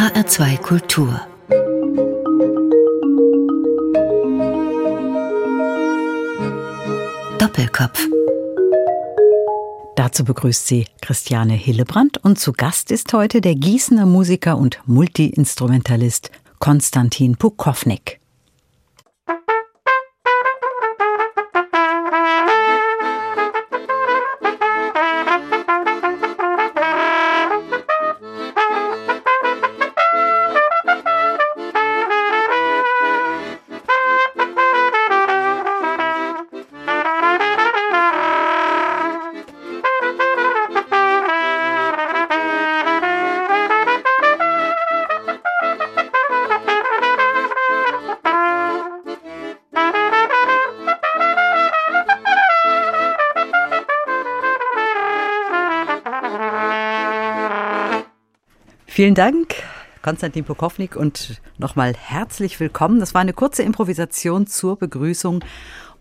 HR2 Kultur Doppelkopf Dazu begrüßt sie Christiane Hillebrand und zu Gast ist heute der Gießener Musiker und Multiinstrumentalist Konstantin Pukownik. Vielen Dank, Konstantin Pokownik, und nochmal herzlich willkommen. Das war eine kurze Improvisation zur Begrüßung.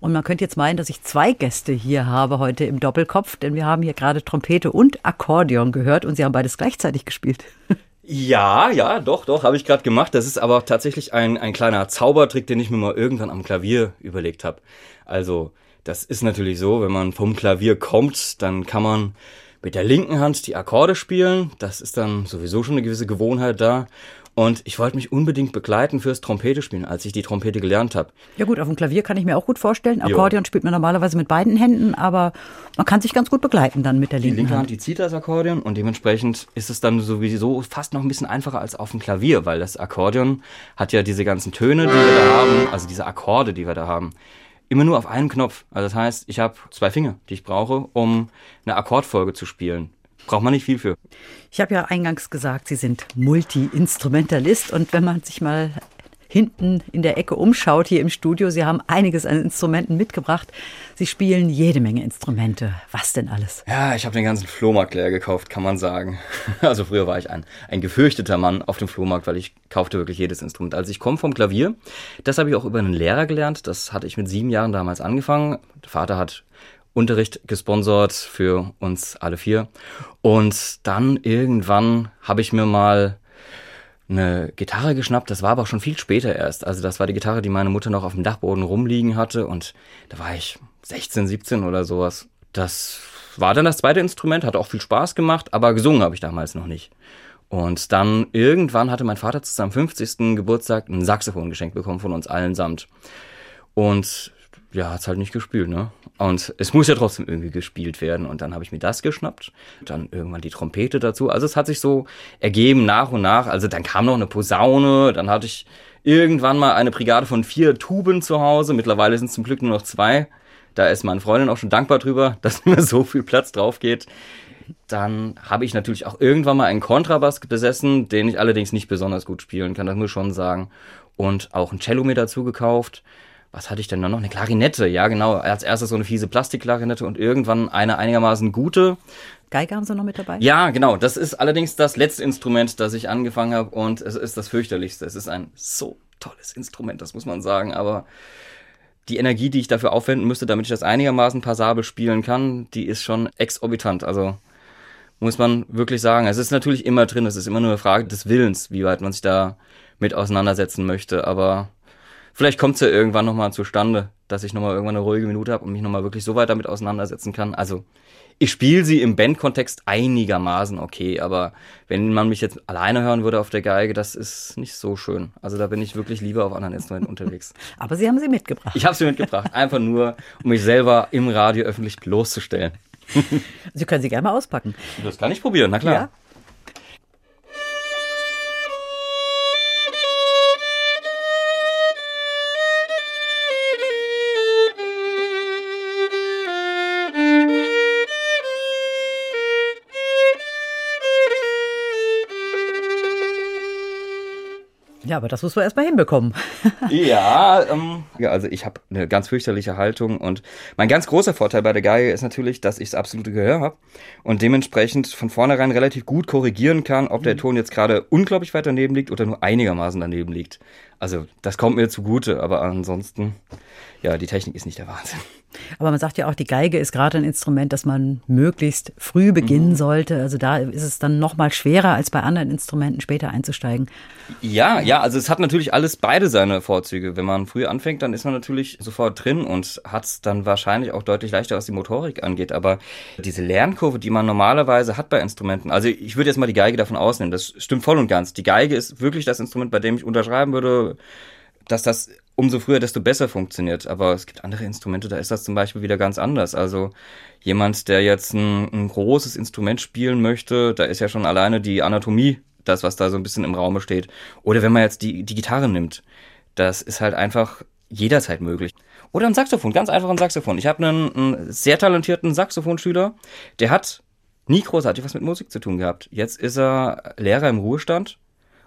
Und man könnte jetzt meinen, dass ich zwei Gäste hier habe heute im Doppelkopf, denn wir haben hier gerade Trompete und Akkordeon gehört und Sie haben beides gleichzeitig gespielt. Ja, ja, doch, doch, habe ich gerade gemacht. Das ist aber tatsächlich ein, ein kleiner Zaubertrick, den ich mir mal irgendwann am Klavier überlegt habe. Also, das ist natürlich so, wenn man vom Klavier kommt, dann kann man mit der linken Hand die Akkorde spielen. Das ist dann sowieso schon eine gewisse Gewohnheit da. Und ich wollte mich unbedingt begleiten fürs Trompete spielen, als ich die Trompete gelernt habe. Ja gut, auf dem Klavier kann ich mir auch gut vorstellen. Akkordeon jo. spielt man normalerweise mit beiden Händen, aber man kann sich ganz gut begleiten dann mit der linken Hand. Die linke Hand, Hand die zieht das Akkordeon und dementsprechend ist es dann sowieso fast noch ein bisschen einfacher als auf dem Klavier, weil das Akkordeon hat ja diese ganzen Töne, die wir da haben, also diese Akkorde, die wir da haben immer nur auf einen Knopf. Also das heißt, ich habe zwei Finger, die ich brauche, um eine Akkordfolge zu spielen. Braucht man nicht viel für. Ich habe ja eingangs gesagt, Sie sind Multi-Instrumentalist und wenn man sich mal hinten in der Ecke umschaut hier im Studio. Sie haben einiges an Instrumenten mitgebracht. Sie spielen jede Menge Instrumente. Was denn alles? Ja, ich habe den ganzen Flohmarkt leer gekauft, kann man sagen. Also früher war ich ein, ein gefürchteter Mann auf dem Flohmarkt, weil ich kaufte wirklich jedes Instrument. Also ich komme vom Klavier. Das habe ich auch über einen Lehrer gelernt. Das hatte ich mit sieben Jahren damals angefangen. Der Vater hat Unterricht gesponsert für uns alle vier. Und dann irgendwann habe ich mir mal eine Gitarre geschnappt. Das war aber schon viel später erst. Also das war die Gitarre, die meine Mutter noch auf dem Dachboden rumliegen hatte. Und da war ich 16, 17 oder sowas. Das war dann das zweite Instrument, hat auch viel Spaß gemacht, aber gesungen habe ich damals noch nicht. Und dann irgendwann hatte mein Vater zu seinem 50. Geburtstag ein Saxophon geschenkt bekommen von uns allen samt. Und ja, hat's halt nicht gespielt, ne? Und es muss ja trotzdem irgendwie gespielt werden. Und dann habe ich mir das geschnappt. Dann irgendwann die Trompete dazu. Also es hat sich so ergeben nach und nach. Also dann kam noch eine Posaune. Dann hatte ich irgendwann mal eine Brigade von vier Tuben zu Hause. Mittlerweile sind es zum Glück nur noch zwei. Da ist meine Freundin auch schon dankbar drüber, dass mir so viel Platz drauf geht. Dann habe ich natürlich auch irgendwann mal einen Kontrabass besessen, den ich allerdings nicht besonders gut spielen kann, das muss ich schon sagen. Und auch ein Cello mir dazu gekauft was hatte ich denn da noch? Eine Klarinette, ja genau. Als erstes so eine fiese Plastikklarinette und irgendwann eine einigermaßen gute. Geige haben Sie noch mit dabei? Ja, genau. Das ist allerdings das letzte Instrument, das ich angefangen habe und es ist das fürchterlichste. Es ist ein so tolles Instrument, das muss man sagen, aber die Energie, die ich dafür aufwenden müsste, damit ich das einigermaßen passabel spielen kann, die ist schon exorbitant. Also muss man wirklich sagen. Es ist natürlich immer drin, es ist immer nur eine Frage des Willens, wie weit man sich da mit auseinandersetzen möchte, aber Vielleicht kommt es ja irgendwann nochmal zustande, dass ich nochmal irgendwann eine ruhige Minute habe und mich nochmal wirklich so weit damit auseinandersetzen kann. Also ich spiele sie im Bandkontext einigermaßen okay, aber wenn man mich jetzt alleine hören würde auf der Geige, das ist nicht so schön. Also da bin ich wirklich lieber auf anderen Instrumenten unterwegs. Aber Sie haben sie mitgebracht. Ich habe sie mitgebracht, einfach nur, um mich selber im Radio öffentlich bloßzustellen. Sie können sie gerne mal auspacken. Das kann ich probieren, na klar. Ja. Ja, aber das muss man erstmal hinbekommen. ja, ähm, ja, also ich habe eine ganz fürchterliche Haltung und mein ganz großer Vorteil bei der Geige ist natürlich, dass ich das absolute Gehör habe und dementsprechend von vornherein relativ gut korrigieren kann, ob der mhm. Ton jetzt gerade unglaublich weit daneben liegt oder nur einigermaßen daneben liegt. Also das kommt mir zugute, aber ansonsten, ja, die Technik ist nicht der Wahnsinn. Aber man sagt ja auch, die Geige ist gerade ein Instrument, das man möglichst früh beginnen mhm. sollte. Also da ist es dann noch mal schwerer, als bei anderen Instrumenten später einzusteigen. Ja, ja, also es hat natürlich alles beide seine Vorzüge. Wenn man früh anfängt, dann ist man natürlich sofort drin und hat es dann wahrscheinlich auch deutlich leichter, was die Motorik angeht. Aber diese Lernkurve, die man normalerweise hat bei Instrumenten, also ich würde jetzt mal die Geige davon ausnehmen, das stimmt voll und ganz. Die Geige ist wirklich das Instrument, bei dem ich unterschreiben würde, dass das umso früher, desto besser funktioniert. Aber es gibt andere Instrumente, da ist das zum Beispiel wieder ganz anders. Also jemand, der jetzt ein, ein großes Instrument spielen möchte, da ist ja schon alleine die Anatomie das, was da so ein bisschen im Raume steht. Oder wenn man jetzt die, die Gitarre nimmt, das ist halt einfach jederzeit möglich. Oder ein Saxophon, ganz einfach ein Saxophon. Ich habe einen, einen sehr talentierten Saxophonschüler, der hat nie großartig was mit Musik zu tun gehabt. Jetzt ist er Lehrer im Ruhestand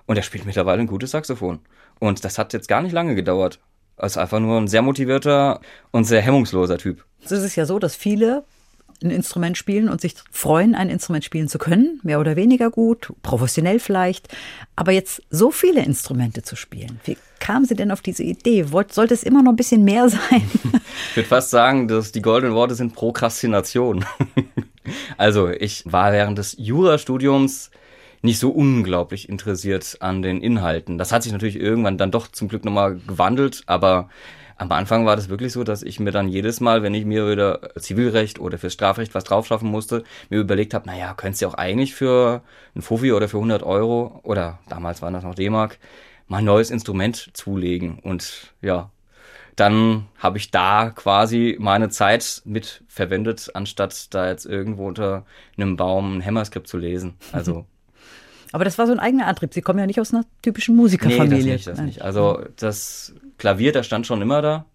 und er spielt mittlerweile ein gutes Saxophon. Und das hat jetzt gar nicht lange gedauert. Er ist einfach nur ein sehr motivierter und sehr hemmungsloser Typ. Es ist ja so, dass viele ein Instrument spielen und sich freuen, ein Instrument spielen zu können, mehr oder weniger gut, professionell vielleicht, aber jetzt so viele Instrumente zu spielen. Wie kamen Sie denn auf diese Idee? sollte es immer noch ein bisschen mehr sein? Ich würde fast sagen, dass die goldenen Worte sind Prokrastination. Also ich war während des Jurastudiums nicht so unglaublich interessiert an den Inhalten. Das hat sich natürlich irgendwann dann doch zum Glück nochmal gewandelt, aber am Anfang war das wirklich so, dass ich mir dann jedes Mal, wenn ich mir wieder Zivilrecht oder fürs Strafrecht was draufschaffen musste, mir überlegt habe, naja, könntest du auch eigentlich für ein Fuffi oder für 100 Euro oder damals waren das noch D-Mark, mal ein neues Instrument zulegen. Und ja, dann habe ich da quasi meine Zeit mit verwendet, anstatt da jetzt irgendwo unter einem Baum ein Hammerskript zu lesen. Also Aber das war so ein eigener Antrieb. Sie kommen ja nicht aus einer typischen Musikerfamilie. Nee, das nicht, das nicht. Also das Klavier, das stand schon immer da.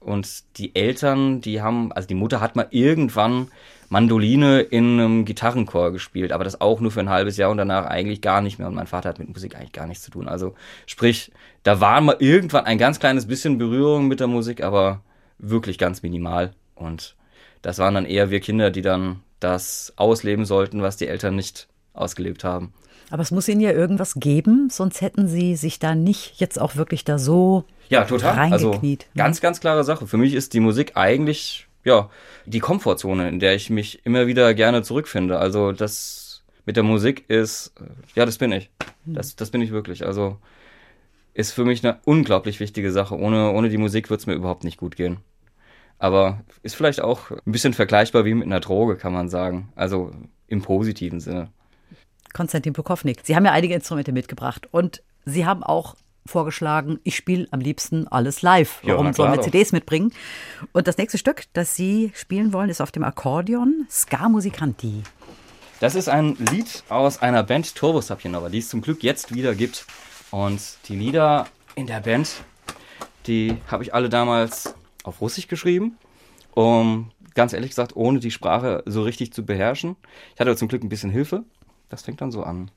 Und die Eltern, die haben, also die Mutter hat mal irgendwann Mandoline in einem Gitarrenchor gespielt, aber das auch nur für ein halbes Jahr und danach eigentlich gar nicht mehr. Und mein Vater hat mit Musik eigentlich gar nichts zu tun. Also sprich, da war mal irgendwann ein ganz kleines bisschen Berührung mit der Musik, aber wirklich ganz minimal. Und das waren dann eher wir Kinder, die dann das ausleben sollten, was die Eltern nicht ausgelebt haben. Aber es muss ihnen ja irgendwas geben, sonst hätten sie sich da nicht jetzt auch wirklich da so ja, total. Also ganz, ganz klare Sache. Für mich ist die Musik eigentlich ja die Komfortzone, in der ich mich immer wieder gerne zurückfinde. Also das mit der Musik ist, ja, das bin ich. Das, das bin ich wirklich. Also ist für mich eine unglaublich wichtige Sache. Ohne, ohne die Musik wird es mir überhaupt nicht gut gehen. Aber ist vielleicht auch ein bisschen vergleichbar wie mit einer Droge, kann man sagen. Also im positiven Sinne. Konstantin Prokofnik. Sie haben ja einige Instrumente mitgebracht und Sie haben auch vorgeschlagen, ich spiele am liebsten alles live. Warum ja, sollen wir CDs mitbringen? Und das nächste Stück, das Sie spielen wollen, ist auf dem Akkordeon Ska Musicanti. Das ist ein Lied aus einer Band Turbo Sapienova, die es zum Glück jetzt wieder gibt. Und die Lieder in der Band, die habe ich alle damals auf Russisch geschrieben, um ganz ehrlich gesagt, ohne die Sprache so richtig zu beherrschen. Ich hatte zum Glück ein bisschen Hilfe. Das fängt dann so an.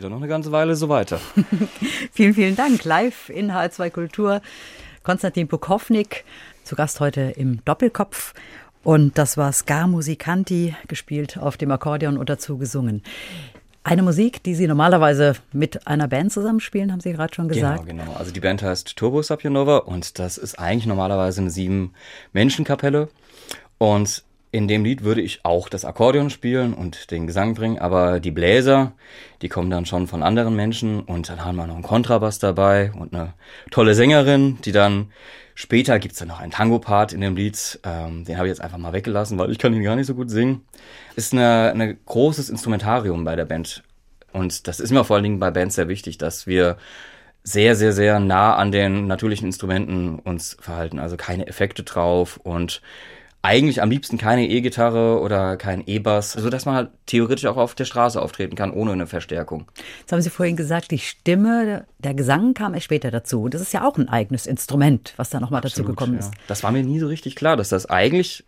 Geht dann noch eine ganze Weile so weiter. vielen, vielen Dank. Live in H2 Kultur. Konstantin Pukownik, zu Gast heute im Doppelkopf. Und das war Ska Musicanti, gespielt auf dem Akkordeon und dazu gesungen. Eine Musik, die Sie normalerweise mit einer Band zusammenspielen, haben Sie gerade schon gesagt. Genau, genau. Also die Band heißt Turbo Sapionova und das ist eigentlich normalerweise eine sieben-Menschen-Kapelle. Und in dem Lied würde ich auch das Akkordeon spielen und den Gesang bringen, aber die Bläser, die kommen dann schon von anderen Menschen und dann haben wir noch einen Kontrabass dabei und eine tolle Sängerin, die dann später gibt's dann noch einen Tango-Part in dem Lied, ähm, den habe ich jetzt einfach mal weggelassen, weil ich kann ihn gar nicht so gut singen. Ist eine großes Instrumentarium bei der Band und das ist mir vor allen Dingen bei Bands sehr wichtig, dass wir sehr, sehr, sehr nah an den natürlichen Instrumenten uns verhalten, also keine Effekte drauf und eigentlich am liebsten keine E-Gitarre oder kein E-Bass, so dass man halt theoretisch auch auf der Straße auftreten kann ohne eine Verstärkung. Jetzt haben Sie vorhin gesagt, die Stimme, der Gesang kam erst später dazu. Das ist ja auch ein eigenes Instrument, was da nochmal dazu gekommen ja. ist. Das war mir nie so richtig klar, dass das eigentlich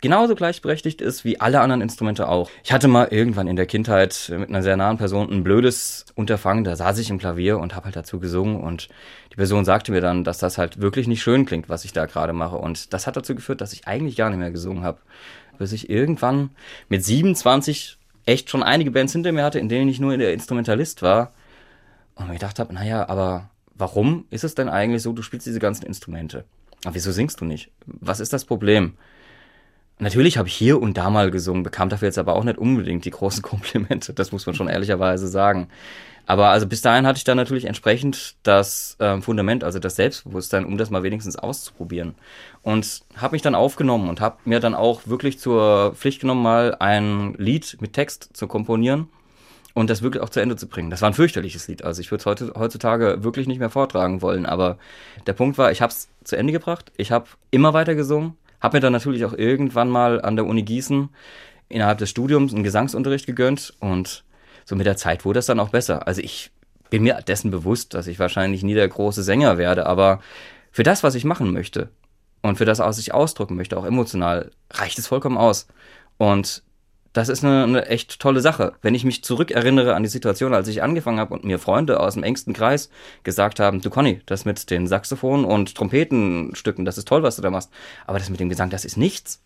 genauso gleichberechtigt ist wie alle anderen Instrumente auch. Ich hatte mal irgendwann in der Kindheit mit einer sehr nahen Person ein blödes Unterfangen, da saß ich im Klavier und habe halt dazu gesungen und die Person sagte mir dann, dass das halt wirklich nicht schön klingt, was ich da gerade mache und das hat dazu geführt, dass ich eigentlich gar nicht mehr gesungen habe, bis ich irgendwann mit 27 echt schon einige Bands hinter mir hatte, in denen ich nur der Instrumentalist war und mir gedacht habe, naja, aber warum ist es denn eigentlich so, du spielst diese ganzen Instrumente? Aber wieso singst du nicht? Was ist das Problem? Natürlich habe ich hier und da mal gesungen, bekam dafür jetzt aber auch nicht unbedingt die großen Komplimente, das muss man schon ehrlicherweise sagen. Aber also bis dahin hatte ich dann natürlich entsprechend das äh, Fundament, also das Selbstbewusstsein, um das mal wenigstens auszuprobieren. Und habe mich dann aufgenommen und habe mir dann auch wirklich zur Pflicht genommen, mal ein Lied mit Text zu komponieren und das wirklich auch zu Ende zu bringen. Das war ein fürchterliches Lied. Also ich würde es heutzutage wirklich nicht mehr vortragen wollen. Aber der Punkt war, ich habe es zu Ende gebracht. Ich habe immer weiter gesungen hab mir dann natürlich auch irgendwann mal an der Uni Gießen innerhalb des Studiums einen Gesangsunterricht gegönnt und so mit der Zeit wurde es dann auch besser. Also ich bin mir dessen bewusst, dass ich wahrscheinlich nie der große Sänger werde, aber für das, was ich machen möchte und für das, was ich ausdrücken möchte, auch emotional, reicht es vollkommen aus. Und das ist eine, eine, echt tolle Sache. Wenn ich mich zurückerinnere an die Situation, als ich angefangen habe und mir Freunde aus dem engsten Kreis gesagt haben, du Conny, das mit den Saxophonen und Trompetenstücken, das ist toll, was du da machst, aber das mit dem Gesang, das ist nichts.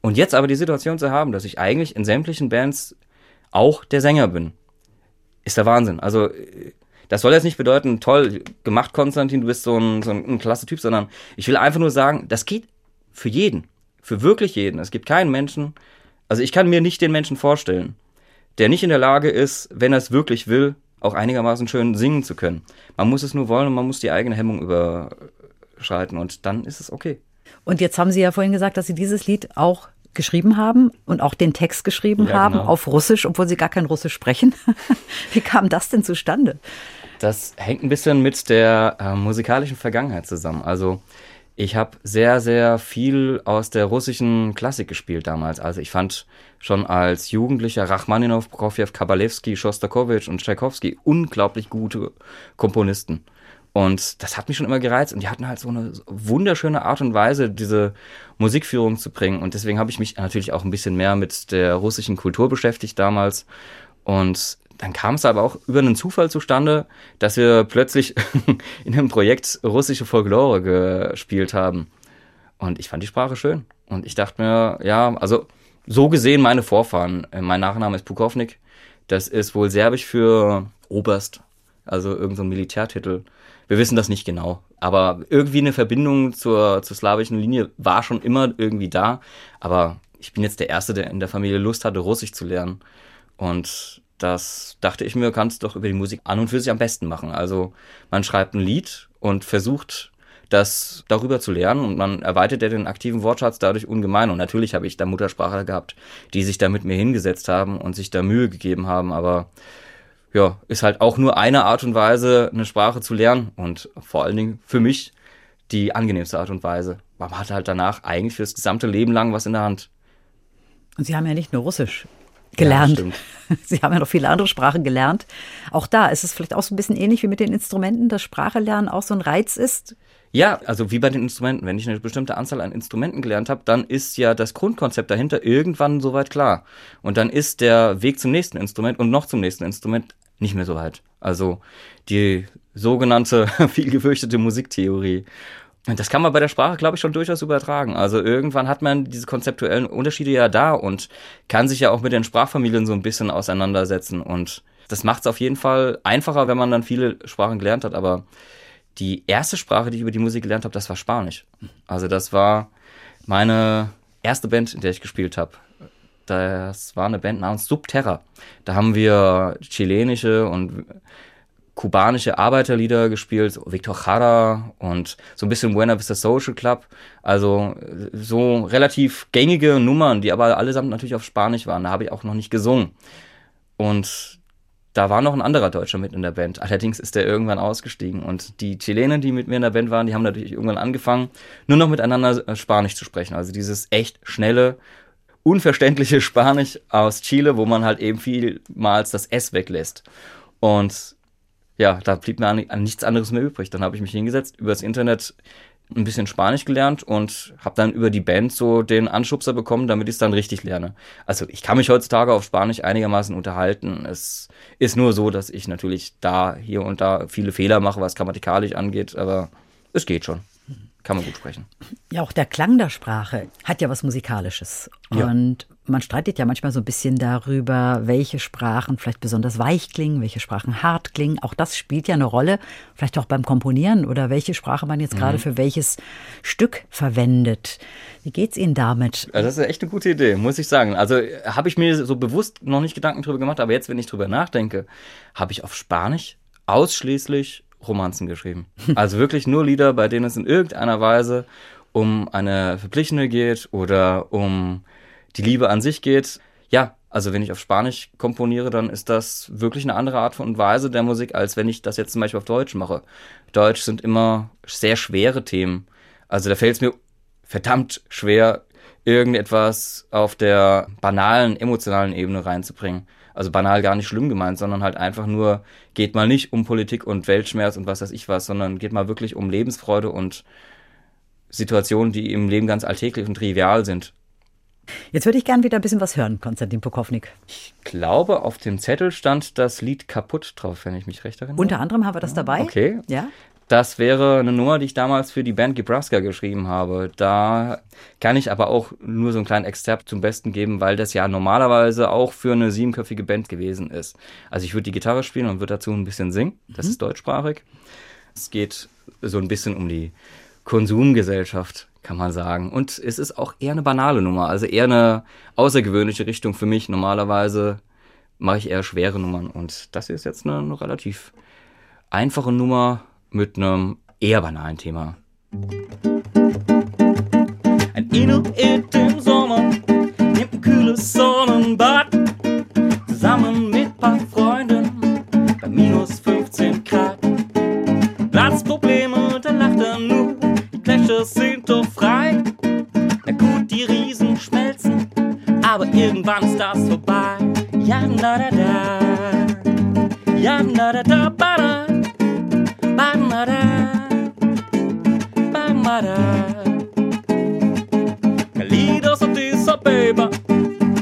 Und jetzt aber die Situation zu haben, dass ich eigentlich in sämtlichen Bands auch der Sänger bin, ist der Wahnsinn. Also das soll jetzt nicht bedeuten, toll gemacht, Konstantin, du bist so ein, so ein, ein klasse Typ, sondern ich will einfach nur sagen, das geht für jeden, für wirklich jeden. Es gibt keinen Menschen, also ich kann mir nicht den Menschen vorstellen, der nicht in der Lage ist, wenn er es wirklich will, auch einigermaßen schön singen zu können. Man muss es nur wollen und man muss die eigene Hemmung überschreiten und dann ist es okay. Und jetzt haben Sie ja vorhin gesagt, dass Sie dieses Lied auch geschrieben haben und auch den Text geschrieben ja, haben genau. auf Russisch, obwohl Sie gar kein Russisch sprechen. Wie kam das denn zustande? Das hängt ein bisschen mit der äh, musikalischen Vergangenheit zusammen. Also ich habe sehr, sehr viel aus der russischen Klassik gespielt damals. Also ich fand schon als Jugendlicher Rachmaninow, Prokofjew, Kabalewski, Schostakowitsch und Tchaikovsky unglaublich gute Komponisten. Und das hat mich schon immer gereizt. Und die hatten halt so eine wunderschöne Art und Weise, diese Musikführung zu bringen. Und deswegen habe ich mich natürlich auch ein bisschen mehr mit der russischen Kultur beschäftigt damals. Und dann kam es aber auch über einen Zufall zustande, dass wir plötzlich in einem Projekt russische Folklore gespielt haben. Und ich fand die Sprache schön. Und ich dachte mir, ja, also so gesehen meine Vorfahren. Äh, mein Nachname ist Pukovnik. Das ist wohl serbisch für Oberst, also irgendein so Militärtitel. Wir wissen das nicht genau. Aber irgendwie eine Verbindung zur, zur slawischen Linie war schon immer irgendwie da. Aber ich bin jetzt der Erste, der in der Familie Lust hatte, Russisch zu lernen. Und das dachte ich mir, kannst du doch über die Musik an und für sich am besten machen. Also man schreibt ein Lied und versucht das darüber zu lernen und man erweitert ja den aktiven Wortschatz dadurch ungemein. Und natürlich habe ich da Muttersprachler gehabt, die sich da mit mir hingesetzt haben und sich da Mühe gegeben haben, aber ja, ist halt auch nur eine Art und Weise, eine Sprache zu lernen und vor allen Dingen für mich die angenehmste Art und Weise. Man hat halt danach eigentlich fürs gesamte Leben lang was in der Hand. Und Sie haben ja nicht nur Russisch gelernt. Ja, Sie haben ja noch viele andere Sprachen gelernt. Auch da ist es vielleicht auch so ein bisschen ähnlich wie mit den Instrumenten, dass Sprache lernen auch so ein Reiz ist. Ja, also wie bei den Instrumenten. Wenn ich eine bestimmte Anzahl an Instrumenten gelernt habe, dann ist ja das Grundkonzept dahinter irgendwann soweit klar. Und dann ist der Weg zum nächsten Instrument und noch zum nächsten Instrument nicht mehr so weit. Also die sogenannte viel gefürchtete Musiktheorie. Und das kann man bei der Sprache, glaube ich, schon durchaus übertragen. Also irgendwann hat man diese konzeptuellen Unterschiede ja da und kann sich ja auch mit den Sprachfamilien so ein bisschen auseinandersetzen. Und das macht es auf jeden Fall einfacher, wenn man dann viele Sprachen gelernt hat. Aber die erste Sprache, die ich über die Musik gelernt habe, das war Spanisch. Also das war meine erste Band, in der ich gespielt habe. Das war eine Band namens Subterra. Da haben wir chilenische und kubanische Arbeiterlieder gespielt, Victor Jara und so ein bisschen Buena Vista Social Club. Also so relativ gängige Nummern, die aber allesamt natürlich auf Spanisch waren. Da habe ich auch noch nicht gesungen. Und da war noch ein anderer Deutscher mit in der Band. Allerdings ist der irgendwann ausgestiegen. Und die Chilenen, die mit mir in der Band waren, die haben natürlich irgendwann angefangen, nur noch miteinander äh, Spanisch zu sprechen. Also dieses echt schnelle, unverständliche Spanisch aus Chile, wo man halt eben vielmals das S weglässt. Und ja, da blieb mir an, an nichts anderes mehr übrig. Dann habe ich mich hingesetzt, übers Internet ein bisschen Spanisch gelernt und habe dann über die Band so den Anschubser bekommen, damit ich es dann richtig lerne. Also ich kann mich heutzutage auf Spanisch einigermaßen unterhalten. Es ist nur so, dass ich natürlich da hier und da viele Fehler mache, was grammatikalisch angeht, aber es geht schon kann man gut sprechen. Ja, auch der Klang der Sprache hat ja was Musikalisches. Ja. Und man streitet ja manchmal so ein bisschen darüber, welche Sprachen vielleicht besonders weich klingen, welche Sprachen hart klingen. Auch das spielt ja eine Rolle, vielleicht auch beim Komponieren oder welche Sprache man jetzt mhm. gerade für welches Stück verwendet. Wie geht's Ihnen damit? Das ist echt eine gute Idee, muss ich sagen. Also habe ich mir so bewusst noch nicht Gedanken drüber gemacht, aber jetzt, wenn ich drüber nachdenke, habe ich auf Spanisch ausschließlich Romanzen geschrieben. Also wirklich nur Lieder, bei denen es in irgendeiner Weise um eine Verpflichtende geht oder um die Liebe an sich geht. Ja, also wenn ich auf Spanisch komponiere, dann ist das wirklich eine andere Art und Weise der Musik, als wenn ich das jetzt zum Beispiel auf Deutsch mache. Deutsch sind immer sehr schwere Themen. Also da fällt es mir verdammt schwer, irgendetwas auf der banalen, emotionalen Ebene reinzubringen. Also banal gar nicht schlimm gemeint, sondern halt einfach nur, geht mal nicht um Politik und Weltschmerz und was weiß ich was, sondern geht mal wirklich um Lebensfreude und Situationen, die im Leben ganz alltäglich und trivial sind. Jetzt würde ich gern wieder ein bisschen was hören, Konstantin Pokownik. Ich glaube, auf dem Zettel stand das Lied kaputt drauf, wenn ich mich recht erinnere. Unter anderem haben wir das dabei. Okay. Ja. Das wäre eine Nummer, die ich damals für die Band Gebraska geschrieben habe. Da kann ich aber auch nur so einen kleinen Exzerpt zum Besten geben, weil das ja normalerweise auch für eine siebenköpfige Band gewesen ist. Also ich würde die Gitarre spielen und würde dazu ein bisschen singen. Das mhm. ist deutschsprachig. Es geht so ein bisschen um die Konsumgesellschaft, kann man sagen. Und es ist auch eher eine banale Nummer, also eher eine außergewöhnliche Richtung für mich. Normalerweise mache ich eher schwere Nummern und das hier ist jetzt eine, eine relativ einfache Nummer mit einem eher banalen Thema. Ein Inuit im Sommer nimmt ein kühles Sonnenbad zusammen mit paar Freunden bei minus 15 Grad. Platzprobleme, Riesen schmelzen, aber irgendwann ist das vorbei. Ja, na da da, ja, na da da, ba da. Bamara, Bamara. Kalidos und dieser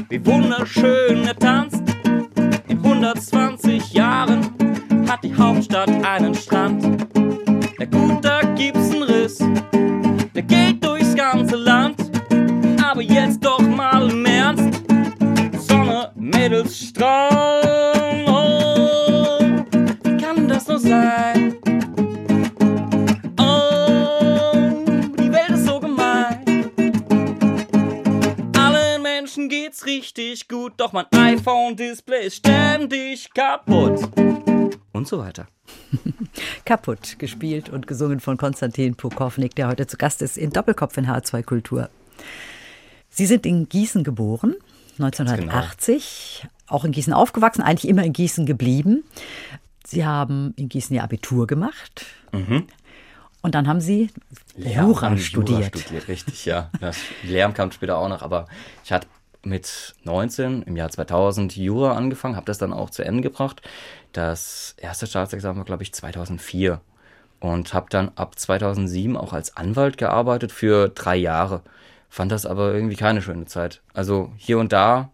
wie wunderschön er tanzt. In 120 Jahren hat die Hauptstadt einen Strand. Na gut, da gibt's einen Riss, der geht. Aber jetzt doch mal im Ernst, Sonne, Mädels, Strand. Oh, wie kann das nur sein? richtig gut, doch mein iPhone-Display ist ständig kaputt. Und so weiter. kaputt, gespielt und gesungen von Konstantin Pukownik, der heute zu Gast ist in Doppelkopf in H2 Kultur. Sie sind in Gießen geboren, 1980, genau. auch in Gießen aufgewachsen, eigentlich immer in Gießen geblieben. Sie haben in Gießen ihr Abitur gemacht. Mhm. Und dann haben Sie Jura studiert. Jura studiert, richtig, ja. Das Lehramt kam später auch noch, aber ich hatte mit 19 im Jahr 2000 Jura angefangen, habe das dann auch zu Ende gebracht. Das erste Staatsexamen war, glaube ich, 2004. und habe dann ab 2007 auch als Anwalt gearbeitet für drei Jahre. Fand das aber irgendwie keine schöne Zeit. Also hier und da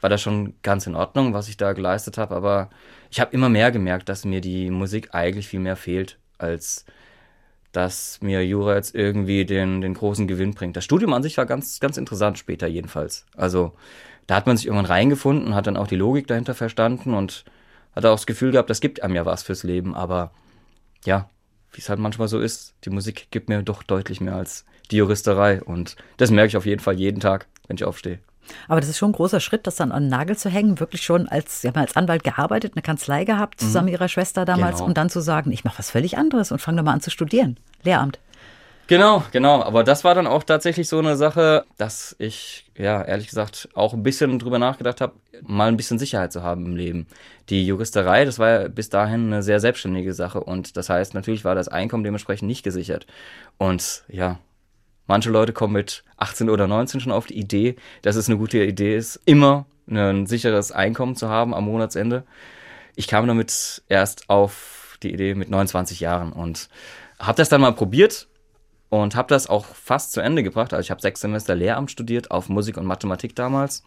war das schon ganz in Ordnung, was ich da geleistet habe, aber ich habe immer mehr gemerkt, dass mir die Musik eigentlich viel mehr fehlt, als dass mir Jura jetzt irgendwie den, den großen Gewinn bringt. Das Studium an sich war ganz, ganz interessant später jedenfalls. Also da hat man sich irgendwann reingefunden, hat dann auch die Logik dahinter verstanden und hat auch das Gefühl gehabt, das gibt einem ja was fürs Leben. Aber ja, wie es halt manchmal so ist, die Musik gibt mir doch deutlich mehr als die Juristerei. Und das merke ich auf jeden Fall jeden Tag, wenn ich aufstehe. Aber das ist schon ein großer Schritt, das dann an den Nagel zu hängen, wirklich schon als, Sie haben als Anwalt gearbeitet, eine Kanzlei gehabt, zusammen mit Ihrer Schwester damals, Genau. und dann zu sagen, ich mache was völlig anderes und fange doch mal an zu studieren. Lehramt. Genau, genau. Aber das war dann auch tatsächlich so eine Sache, dass ich, ja, ehrlich gesagt, auch ein bisschen drüber nachgedacht habe, mal ein bisschen Sicherheit zu haben im Leben. Die Juristerei, das war ja bis dahin eine sehr selbstständige Sache. Und das heißt, natürlich war das Einkommen dementsprechend nicht gesichert. Und ja, manche Leute kommen mit 18 oder 19 schon auf die Idee, dass es eine gute Idee ist, immer ein sicheres Einkommen zu haben am Monatsende. Ich kam damit erst auf die Idee mit 29 Jahren und habe das dann mal probiert und habe das auch fast zu Ende gebracht. Also ich habe sechs Semester Lehramt studiert auf Musik und Mathematik damals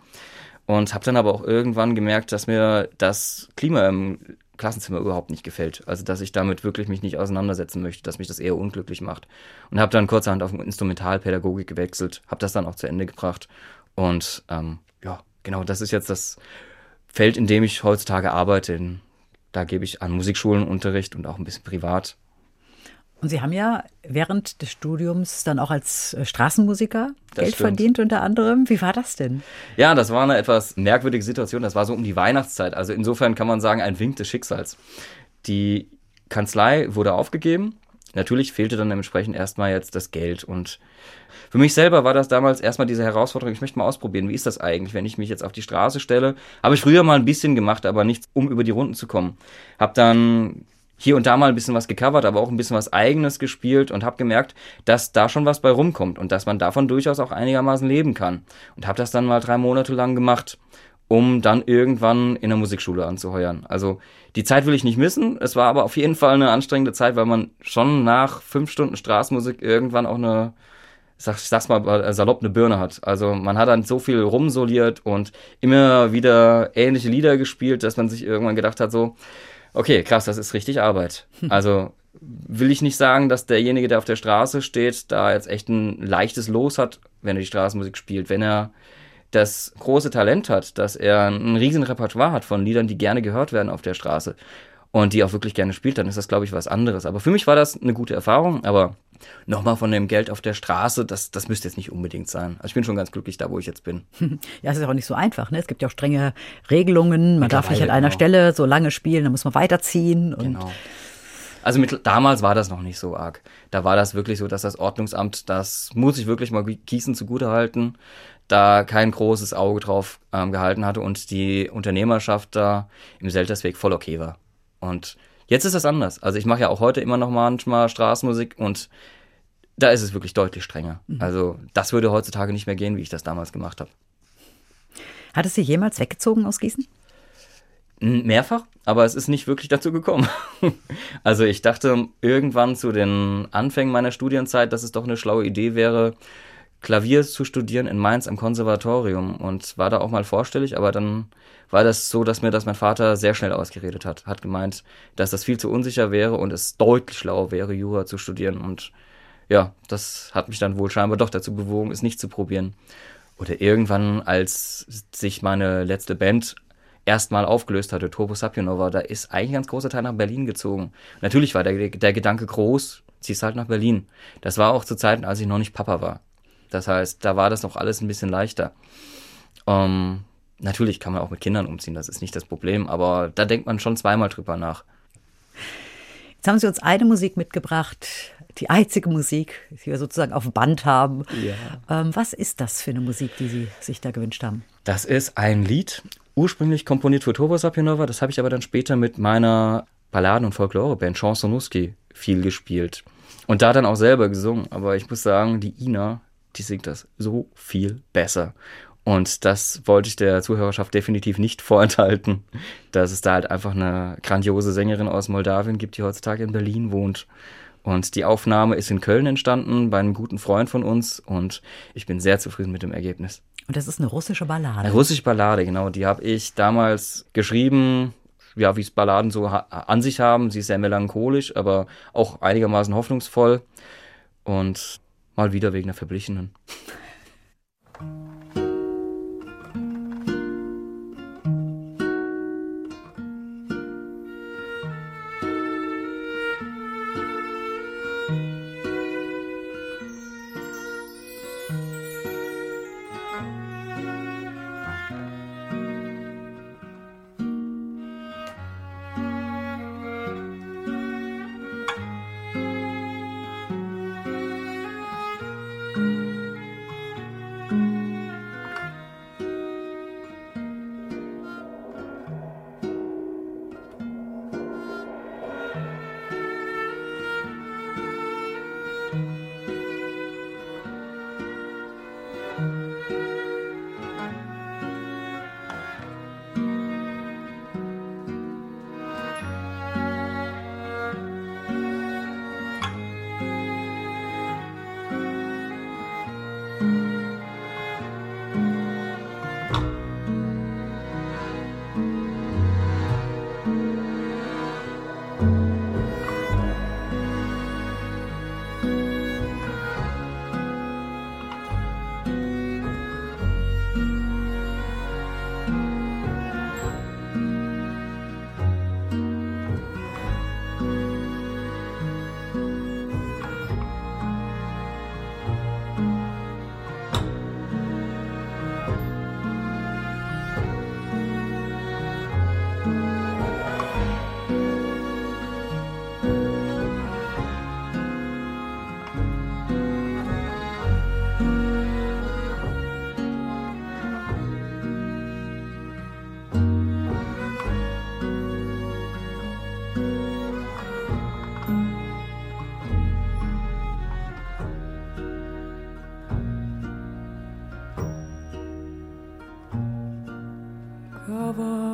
und habe dann aber auch irgendwann gemerkt, dass mir das Klima im Klassenzimmer überhaupt nicht gefällt. Also dass ich damit wirklich mich nicht auseinandersetzen möchte, dass mich das eher unglücklich macht. Und habe dann kurzerhand auf Instrumentalpädagogik gewechselt, habe das dann auch zu Ende gebracht. Und ähm, ja, genau, das ist jetzt das Feld, in dem ich heutzutage arbeite. Da gebe ich an Musikschulen Unterricht und auch ein bisschen privat. Und Sie haben ja während des Studiums dann auch als äh, Straßenmusiker Das Geld stimmt. verdient unter anderem. Wie war das denn? Ja, das war eine etwas merkwürdige Situation. Das war so um die Weihnachtszeit. Also insofern kann man sagen, ein Wink des Schicksals. Die Kanzlei wurde aufgegeben. Natürlich fehlte dann dementsprechend erstmal jetzt das Geld. Und für mich selber war das damals erstmal diese Herausforderung, ich möchte mal ausprobieren, wie ist das eigentlich, wenn ich mich jetzt auf die Straße stelle. Habe ich früher mal ein bisschen gemacht, aber nichts, um über die Runden zu kommen. Hab dann hier und da mal ein bisschen was gecovert, aber auch ein bisschen was eigenes gespielt und habe gemerkt, dass da schon was bei rumkommt und dass man davon durchaus auch einigermaßen leben kann. Und habe das dann mal drei Monate lang gemacht, um dann irgendwann in der Musikschule anzuheuern. Also die Zeit will ich nicht missen. Es war aber auf jeden Fall eine anstrengende Zeit, weil man schon nach fünf Stunden Straßenmusik irgendwann auch eine sag, ich sag's mal äh, salopp, eine Birne hat. Also man hat dann so viel rumsoliert und immer wieder ähnliche Lieder gespielt, dass man sich irgendwann gedacht hat, so, okay, krass, das ist richtig Arbeit. Also will ich nicht sagen, dass derjenige, der auf der Straße steht, da jetzt echt ein leichtes Los hat, wenn er die Straßenmusik spielt. Wenn er das große Talent hat, dass er ein riesen Repertoire hat von Liedern, die gerne gehört werden auf der Straße und die auch wirklich gerne spielt, dann ist das, glaube ich, was anderes. Aber für mich war das eine gute Erfahrung, aber nochmal von dem Geld auf der Straße, das, das müsste jetzt nicht unbedingt sein. Also ich bin schon ganz glücklich da, wo ich jetzt bin. Ja, es ist auch nicht so einfach. Ne? Es gibt ja auch strenge Regelungen. Man darf nicht an einer genau. Stelle so lange spielen, dann muss man weiterziehen. Und Genau. Also mit, damals war das noch nicht so arg. Da war das wirklich so, dass das Ordnungsamt, das muss ich wirklich mal Gießen zugutehalten, da kein großes Auge drauf ähm, gehalten hatte und die Unternehmerschaft da im Seltersweg voll okay war. Und jetzt ist das anders. Also ich mache ja auch heute immer noch manchmal Straßenmusik und da ist es wirklich deutlich strenger. Also das würde heutzutage nicht mehr gehen, wie ich das damals gemacht habe. Hat es Sie jemals weggezogen aus Gießen? Mehrfach, aber es ist nicht wirklich dazu gekommen. also ich dachte irgendwann zu den Anfängen meiner Studienzeit, dass es doch eine schlaue Idee wäre, Klavier zu studieren in Mainz am Konservatorium und war da auch mal vorstellig, aber dann war das so, dass mir das mein Vater sehr schnell ausgeredet hat. Hat gemeint, dass das viel zu unsicher wäre und es deutlich schlauer wäre, Jura zu studieren. Und ja, das hat mich dann wohl scheinbar doch dazu bewogen, es nicht zu probieren. Oder irgendwann, als sich meine letzte Band erstmal aufgelöst hatte, Turbo Sapionova, da ist eigentlich ein ganz großer Teil nach Berlin gezogen. Natürlich war der, der Gedanke groß, ziehst halt nach Berlin. Das war auch zu Zeiten, als ich noch nicht Papa war. Das heißt, da war das noch alles ein bisschen leichter. Ähm, natürlich kann man auch mit Kindern umziehen, das ist nicht das Problem, aber da denkt man schon zweimal drüber nach. Jetzt haben Sie uns eine Musik mitgebracht, die einzige Musik, die wir sozusagen auf Band haben. Ähm, was ist das für eine Musik, die Sie sich da gewünscht haben? Das ist ein Lied, ursprünglich komponiert für Turbo Sapionova, das habe ich aber dann später mit meiner Balladen- und Folklore-Band Chansonuski viel gespielt. Und da dann auch selber gesungen. Aber ich muss sagen, die Ina, die singt das so viel besser. Und das wollte ich der Zuhörerschaft definitiv nicht vorenthalten, dass es da halt einfach eine grandiose Sängerin aus Moldawien gibt, die heutzutage in Berlin wohnt. Und die Aufnahme ist in Köln entstanden bei einem guten Freund von uns und ich bin sehr zufrieden mit dem Ergebnis. Und das ist eine russische Ballade. Eine russische Ballade, genau. Die habe ich damals geschrieben, ja, wie es Balladen so an sich haben. Sie ist sehr melancholisch, aber auch einigermaßen hoffnungsvoll. Und mal wieder wegen der Verblichenen. of all.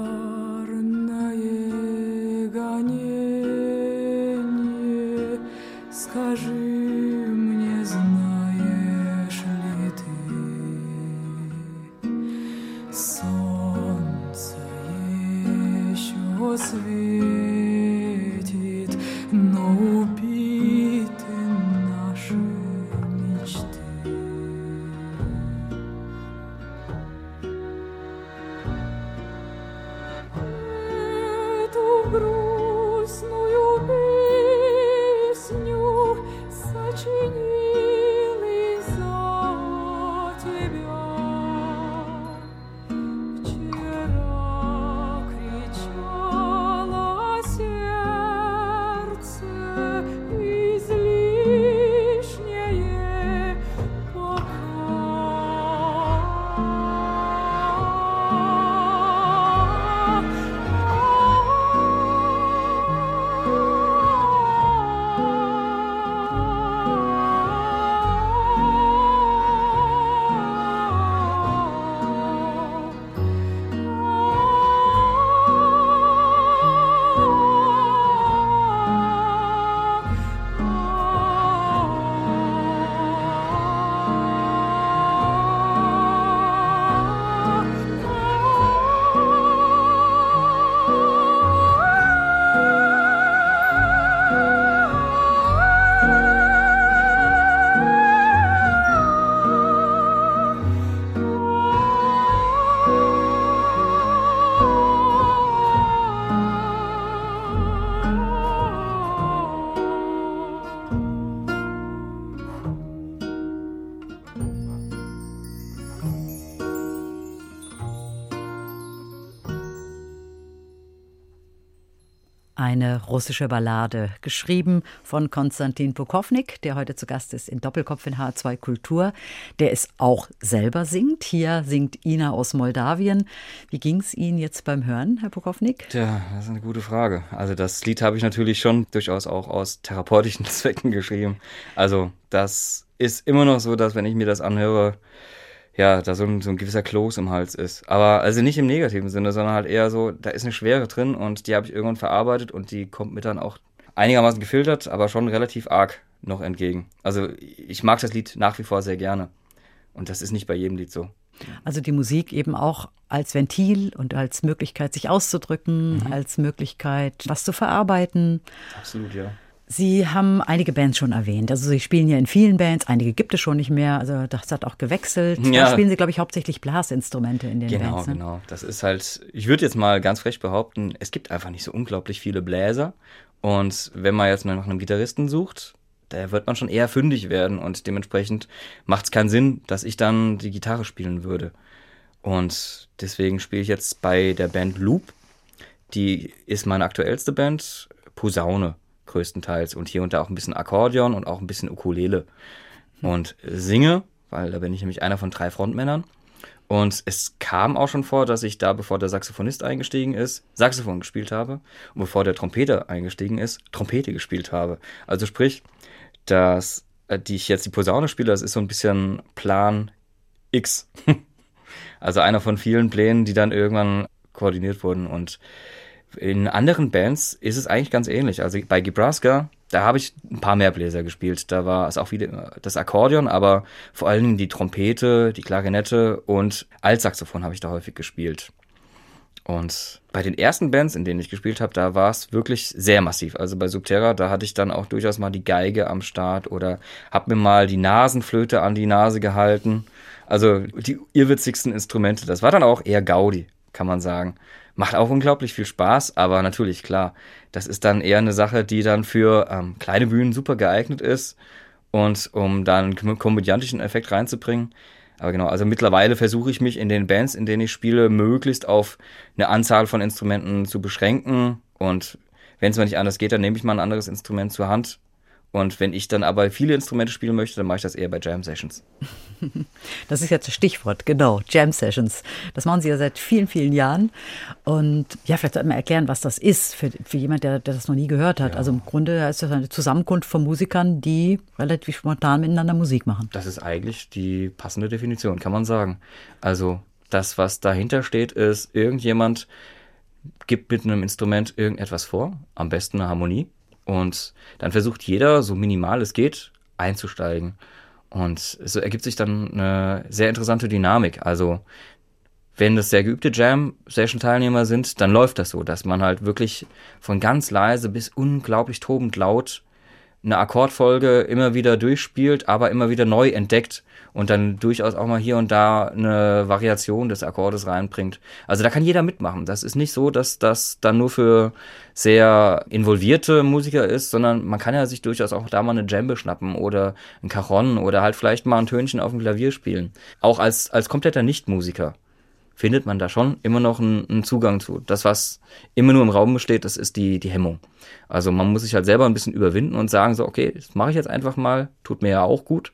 Eine russische Ballade, geschrieben von Konstantin Pokownik, der heute zu Gast ist in Doppelkopf in H2 Kultur, der es auch selber singt. Hier singt Ina aus Moldawien. Wie ging es Ihnen jetzt beim Hören, Herr Pokownik? Tja, das ist eine gute Frage. Also das Lied habe ich natürlich schon durchaus auch aus therapeutischen Zwecken geschrieben. Also das ist immer noch so, dass wenn ich mir das anhöre, ja, da so ein, so ein gewisser Kloß im Hals ist. Aber also nicht im negativen Sinne, sondern halt eher so, da ist eine Schwere drin und die habe ich irgendwann verarbeitet und die kommt mir dann auch einigermaßen gefiltert, aber schon relativ arg noch entgegen. Also ich mag das Lied nach wie vor sehr gerne. Und das ist nicht bei jedem Lied so. Also die Musik eben auch als Ventil und als Möglichkeit, sich auszudrücken, Mhm. als Möglichkeit, was zu verarbeiten. Absolut, ja. Sie haben einige Bands schon erwähnt. Also Sie spielen ja in vielen Bands, einige gibt es schon nicht mehr. Also das hat auch gewechselt. Ja. Da spielen Sie, glaube ich, hauptsächlich Blasinstrumente in den Genau, Bands. ne? genau. Das ist halt, ich würde jetzt mal ganz frech behaupten, es gibt einfach nicht so unglaublich viele Bläser. Und wenn man jetzt nach einem Gitarristen sucht, da wird man schon eher fündig werden und dementsprechend macht es keinen Sinn, dass ich dann die Gitarre spielen würde. Und deswegen spiele ich jetzt bei der Band Loop. Die ist meine aktuellste Band, Posaune größtenteils und hier und da auch ein bisschen Akkordeon und auch ein bisschen Ukulele. Und singe, weil da bin ich nämlich einer von drei Frontmännern. Und es kam auch schon vor, dass ich da, bevor der Saxophonist eingestiegen ist, Saxophon gespielt habe und bevor der Trompeter eingestiegen ist, Trompete gespielt habe. Also sprich, dass äh, die ich jetzt die Posaune spiele, das ist so ein bisschen Plan X. also einer von vielen Plänen, die dann irgendwann koordiniert wurden. Und in anderen Bands ist es eigentlich ganz ähnlich. Also bei Gibraska, da habe ich ein paar mehr Bläser gespielt. Da war es auch wieder das Akkordeon, aber vor allen Dingen die Trompete, die Klarinette und Altsaxophon habe ich da häufig gespielt. Und bei den ersten Bands, in denen ich gespielt habe, da war es wirklich sehr massiv. Also bei Subterra, da hatte ich dann auch durchaus mal die Geige am Start oder habe mir mal die Nasenflöte an die Nase gehalten. Also die irrwitzigsten Instrumente. Das war dann auch eher Gaudi, kann man sagen. Macht auch unglaublich viel Spaß, aber natürlich, klar, das ist dann eher eine Sache, die dann für ähm, kleine Bühnen super geeignet ist und um dann einen kom- komödiantischen Effekt reinzubringen. Aber genau, also mittlerweile versuche ich mich in den Bands, in denen ich spiele, möglichst auf eine Anzahl von Instrumenten zu beschränken. Und wenn es mal nicht anders geht, dann nehme ich mal ein anderes Instrument zur Hand. Und wenn ich dann aber viele Instrumente spielen möchte, dann mache ich das eher bei Jam Sessions. Das ist jetzt das Stichwort, genau, Jam Sessions. Das machen Sie ja seit vielen, vielen Jahren. Und ja, vielleicht sollten wir erklären, was das ist für, für jemand, der, der das noch nie gehört hat. Also im Grunde ist das eine Zusammenkunft von Musikern, die relativ spontan miteinander Musik machen. Das ist eigentlich die passende Definition, kann man sagen. Also das, was dahinter steht, ist, irgendjemand gibt mit einem Instrument irgendetwas vor, am besten eine Harmonie. Und dann versucht jeder, so minimal es geht, einzusteigen. Und so ergibt sich dann eine sehr interessante Dynamik. Also wenn das sehr geübte Jam-Session-Teilnehmer sind, dann läuft das so, dass man halt wirklich von ganz leise bis unglaublich tobend laut eine Akkordfolge immer wieder durchspielt, aber immer wieder neu entdeckt und dann durchaus auch mal hier und da eine Variation des Akkordes reinbringt. Also da kann jeder mitmachen. Das ist nicht so, dass das dann nur für sehr involvierte Musiker ist, sondern man kann ja sich durchaus auch da mal eine Djembe schnappen oder ein Cajon oder halt vielleicht mal ein Tönchen auf dem Klavier spielen. Auch als, als kompletter Nichtmusiker findet man da schon immer noch einen, einen Zugang zu. Das, was immer nur im Raum besteht, das ist die, die Hemmung. Also man muss sich halt selber ein bisschen überwinden und sagen so, okay, das mache ich jetzt einfach mal, tut mir ja auch gut.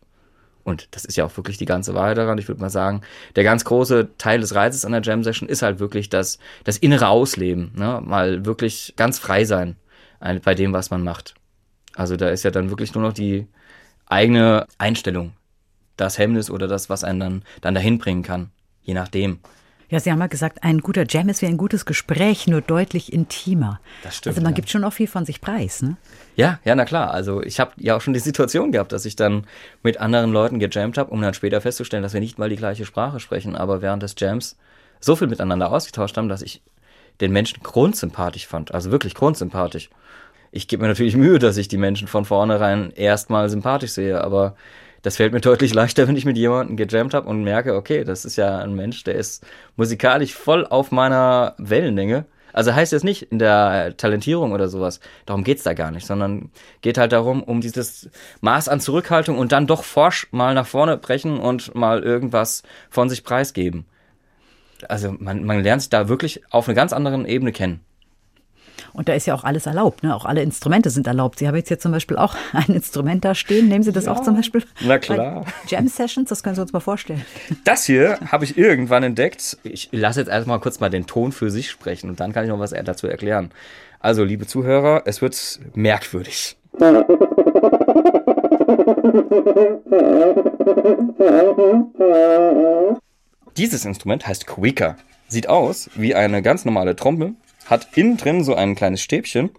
Und das ist ja auch wirklich die ganze Wahrheit daran. Ich würde mal sagen, der ganz große Teil des Reizes an der Jam Session ist halt wirklich das, das innere Ausleben. Ne? Mal wirklich ganz frei sein bei dem, was man macht. Also da ist ja dann wirklich nur noch die eigene Einstellung. Das Hemmnis oder das, was einen dann, dann dahin bringen kann. Je nachdem. Ja, Sie haben ja gesagt, ein guter Jam ist wie ein gutes Gespräch, nur deutlich intimer. Das stimmt, Also man ja. gibt schon auch viel von sich preis, ne? Ja, ja, na klar. Also ich habe ja auch schon die Situation gehabt, dass ich dann mit anderen Leuten gejammt habe, um dann später festzustellen, dass wir nicht mal die gleiche Sprache sprechen, aber während des Jams so viel miteinander ausgetauscht haben, dass ich den Menschen grundsympathisch fand. Also wirklich grundsympathisch. Ich gebe mir natürlich Mühe, dass ich die Menschen von vornherein erstmal sympathisch sehe, aber das fällt mir deutlich leichter, wenn ich mit jemandem gejammt habe und merke, okay, das ist ja ein Mensch, der ist musikalisch voll auf meiner Wellenlänge. Also heißt jetzt nicht in der Talentierung oder sowas, darum geht's da gar nicht, sondern geht halt darum, um dieses Maß an Zurückhaltung und dann doch forsch mal nach vorne brechen und mal irgendwas von sich preisgeben. Also man, man lernt sich da wirklich auf einer ganz anderen Ebene kennen. Und da ist ja auch alles erlaubt, ne? Auch alle Instrumente sind erlaubt. Sie haben jetzt hier zum Beispiel auch ein Instrument da stehen. Nehmen Sie das auch zum Beispiel? na klar. Jam Sessions, das können Sie uns mal vorstellen. Das hier habe ich irgendwann entdeckt. Ich lasse jetzt erstmal kurz mal den Ton für sich sprechen und dann kann ich noch was dazu erklären. Also, liebe Zuhörer, es wird merkwürdig. Dieses Instrument heißt Quicker. Sieht aus wie eine ganz normale Trommel, hat innen drin so ein kleines Stäbchen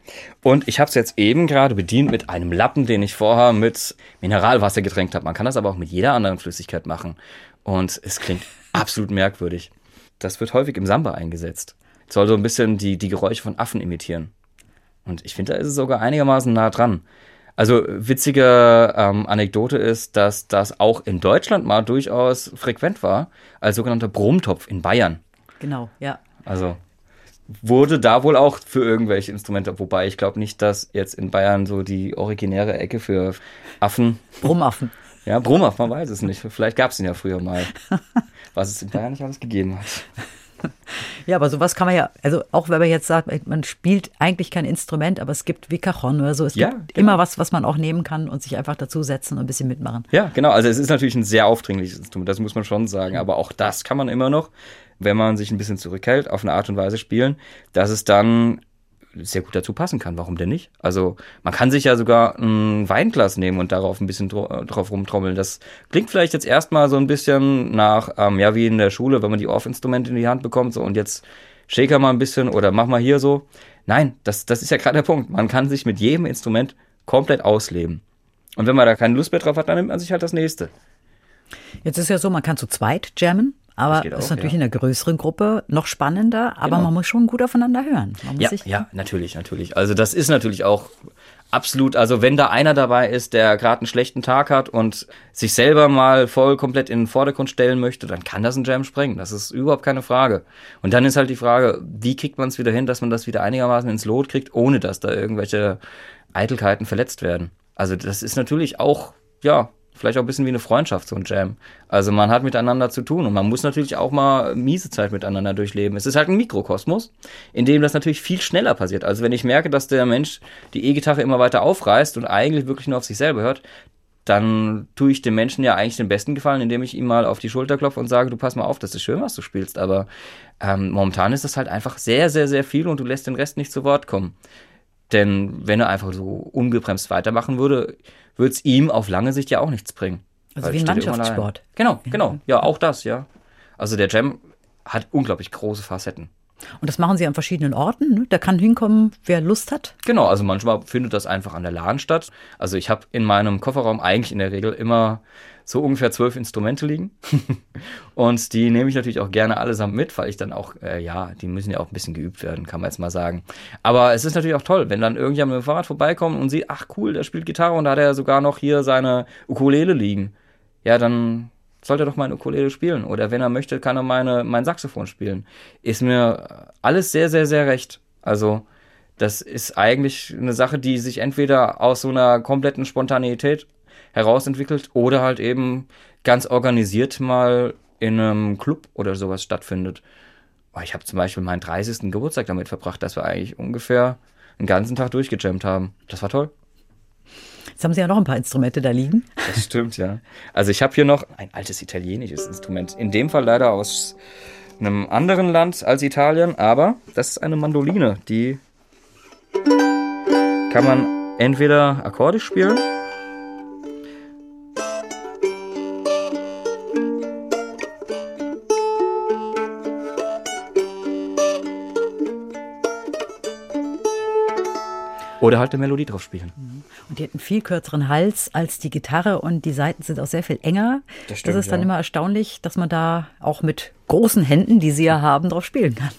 und ich habe es jetzt eben gerade bedient mit einem Lappen, den ich vorher mit Mineralwasser getränkt habe. Man kann das aber auch mit jeder anderen Flüssigkeit machen und es klingt absolut merkwürdig. Das wird häufig im Samba eingesetzt. Soll so ein bisschen die, die Geräusche von Affen imitieren. Und ich finde, da ist es sogar einigermaßen nah dran. Also witzige ähm, Anekdote ist, dass das auch in Deutschland mal durchaus frequent war, als sogenannter Brummtopf in Bayern. Genau, ja. Also wurde da wohl auch für irgendwelche Instrumente, wobei ich glaube nicht, dass jetzt in Bayern so die originäre Ecke für Affen. Brummaffen. Ja, Brummaffen, man weiß es nicht. Vielleicht gab es ihn ja früher mal. Was es in Bayern nicht alles gegeben hat. Ja, aber sowas kann man ja, also auch wenn man jetzt sagt, man spielt eigentlich kein Instrument, aber es gibt wie Cajon oder so. Es Ja, gibt genau. immer was, was man auch nehmen kann und sich einfach dazusetzen und ein bisschen mitmachen. Ja, genau. Also es ist natürlich ein sehr aufdringliches Instrument, das muss man schon sagen. Aber auch das kann man immer noch, wenn man sich ein bisschen zurückhält, auf eine Art und Weise spielen, dass es dann sehr gut dazu passen kann. Warum denn nicht? Also man kann sich ja sogar ein Weinglas nehmen und darauf ein bisschen drauf rumtrommeln. Das klingt vielleicht jetzt erstmal so ein bisschen nach, ähm, ja, wie in der Schule, wenn man die Off-Instrumente in die Hand bekommt so und jetzt shaker mal ein bisschen oder mach mal hier so. Nein, das, das ist ja gerade der Punkt. Man kann sich mit jedem Instrument komplett ausleben. Und wenn man da keine Lust mehr drauf hat, dann nimmt man sich halt das nächste. Jetzt ist ja so, man kann zu zweit jammen, aber Das geht ist auch, natürlich ja. in einer größeren Gruppe noch spannender, aber Genau. man muss schon gut aufeinander hören. Ja, ja, natürlich, natürlich. Also das ist natürlich auch absolut, also wenn da einer dabei ist, der gerade einen schlechten Tag hat und sich selber mal voll komplett in den Vordergrund stellen möchte, dann kann das ein Jam sprengen. Das ist überhaupt keine Frage. Und dann ist halt die Frage, wie kriegt man es wieder hin, dass man das wieder einigermaßen ins Lot kriegt, ohne dass da irgendwelche Eitelkeiten verletzt werden. Also das ist natürlich auch, ja, vielleicht auch ein bisschen wie eine Freundschaft, so ein Jam. Also man hat miteinander zu tun und man muss natürlich auch mal miese Zeit miteinander durchleben. Es ist halt ein Mikrokosmos, in dem das natürlich viel schneller passiert. Also wenn ich merke, dass der Mensch die E-Gitarre immer weiter aufreißt und eigentlich wirklich nur auf sich selber hört, dann tue ich dem Menschen ja eigentlich den besten Gefallen, indem ich ihm mal auf die Schulter klopfe und sage, du pass mal auf, das ist schön, was du spielst. Aber ähm, momentan ist das halt einfach sehr, sehr, sehr viel und du lässt den Rest nicht zu Wort kommen. Denn wenn er einfach so ungebremst weitermachen würde, würde es ihm auf lange Sicht ja auch nichts bringen. Also wie ein Mannschaftssport. Genau, genau. Ja, auch das, ja. Also der Jam hat unglaublich große Facetten. Und das machen sie an verschiedenen Orten. Ne? Da kann hinkommen, wer Lust hat. Genau, also manchmal findet das einfach an der LAN statt. Also ich habe in meinem Kofferraum eigentlich in der Regel immer so ungefähr zwölf Instrumente liegen. und die nehme ich natürlich auch gerne allesamt mit, weil ich dann auch, äh, ja, die müssen ja auch ein bisschen geübt werden, kann man jetzt mal sagen. Aber es ist natürlich auch toll, wenn dann irgendjemand mit dem Fahrrad vorbeikommt und sieht, ach cool, der spielt Gitarre und da hat er sogar noch hier seine Ukulele liegen. Ja, dann sollte er doch meine Ukulele spielen. Oder wenn er möchte, kann er meine, mein Saxophon spielen. Ist mir alles sehr, sehr, sehr recht. Also, das ist eigentlich eine Sache, die sich entweder aus so einer kompletten Spontaneität herausentwickelt oder halt eben ganz organisiert mal in einem Club oder sowas stattfindet. Ich habe zum Beispiel meinen 30. Geburtstag damit verbracht, dass wir eigentlich ungefähr einen ganzen Tag durchgejammt haben. Das war toll. Jetzt haben sie ja noch ein paar Instrumente da liegen. Das stimmt, ja. Also ich habe hier noch ein altes italienisches Instrument. In dem Fall leider aus einem anderen Land als Italien, aber das ist eine Mandoline. Die kann man entweder akkordisch spielen. Oder halt eine Melodie drauf spielen. Und die hat einen viel kürzeren Hals als die Gitarre und die Seiten sind auch sehr viel enger. Das stimmt, ist dann ja. immer erstaunlich, dass man da auch mit großen Händen, die sie ja haben, drauf spielen kann.